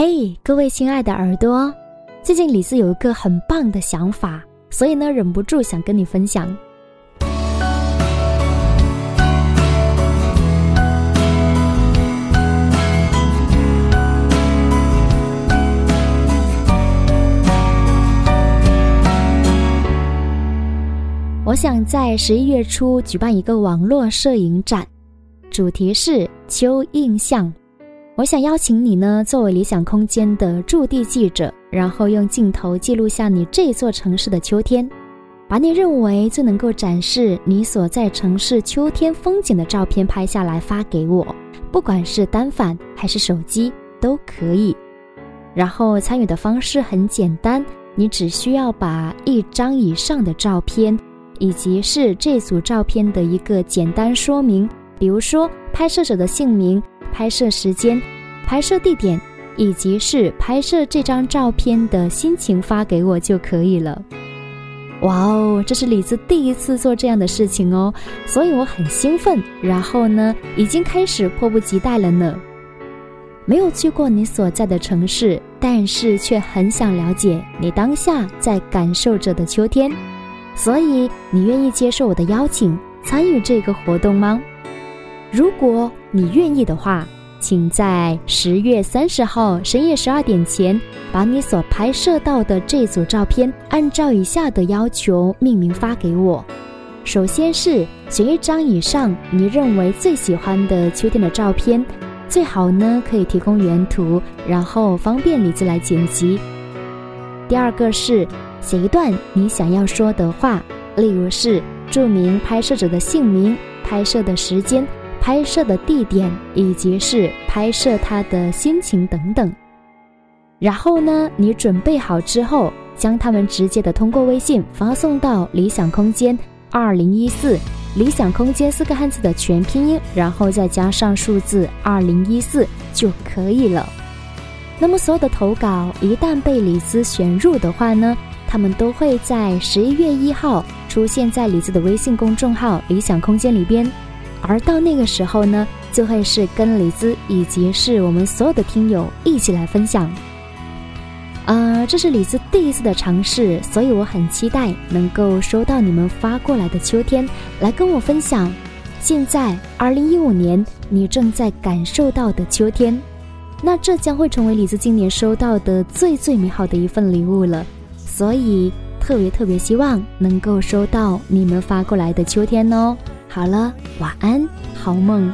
嘿，各位亲爱的耳朵，最近李斯有一个很棒的想法，所以呢，忍不住想跟你分享。我想在十一月初举办一个网络摄影展，主题是秋印象。我想邀请你呢，作为理想空间的驻地记者，然后用镜头记录下你这座城市的秋天，把你认为最能够展示你所在城市秋天风景的照片拍下来发给我，不管是单反还是手机都可以。然后参与的方式很简单，你只需要把一张以上的照片。以及是这组照片的一个简单说明，比如说拍摄者的姓名、拍摄时间、拍摄地点，以及是拍摄这张照片的心情发给我就可以了。哇哦，这是李子第一次做这样的事情哦，所以我很兴奋。然后呢，已经开始迫不及待了呢。没有去过你所在的城市，但是却很想了解你当下在感受着的秋天。所以，你愿意接受我的邀请，参与这个活动吗？如果你愿意的话，请在十月三十号深夜十二点前，把你所拍摄到的这组照片，按照以下的要求命名发给我。首先是选一张以上你认为最喜欢的秋天的照片，最好呢可以提供原图，然后方便李子来剪辑。第二个是。写一段你想要说的话，例如是注明拍摄者的姓名、拍摄的时间、拍摄的地点，以及是拍摄他的心情等等。然后呢，你准备好之后，将他们直接的通过微信发送到理想空间二零一四，理想空间四个汉字的全拼音，然后再加上数字二零一四就可以了。那么所有的投稿一旦被李子选入的话呢？他们都会在十一月一号出现在李子的微信公众号“理想空间”里边，而到那个时候呢，就会是跟李子以及是我们所有的听友一起来分享。呃，这是李子第一次的尝试，所以我很期待能够收到你们发过来的秋天，来跟我分享。现在二零一五年你正在感受到的秋天，那这将会成为李子今年收到的最最美好的一份礼物了。所以特别特别希望能够收到你们发过来的秋天哦。好了，晚安，好梦。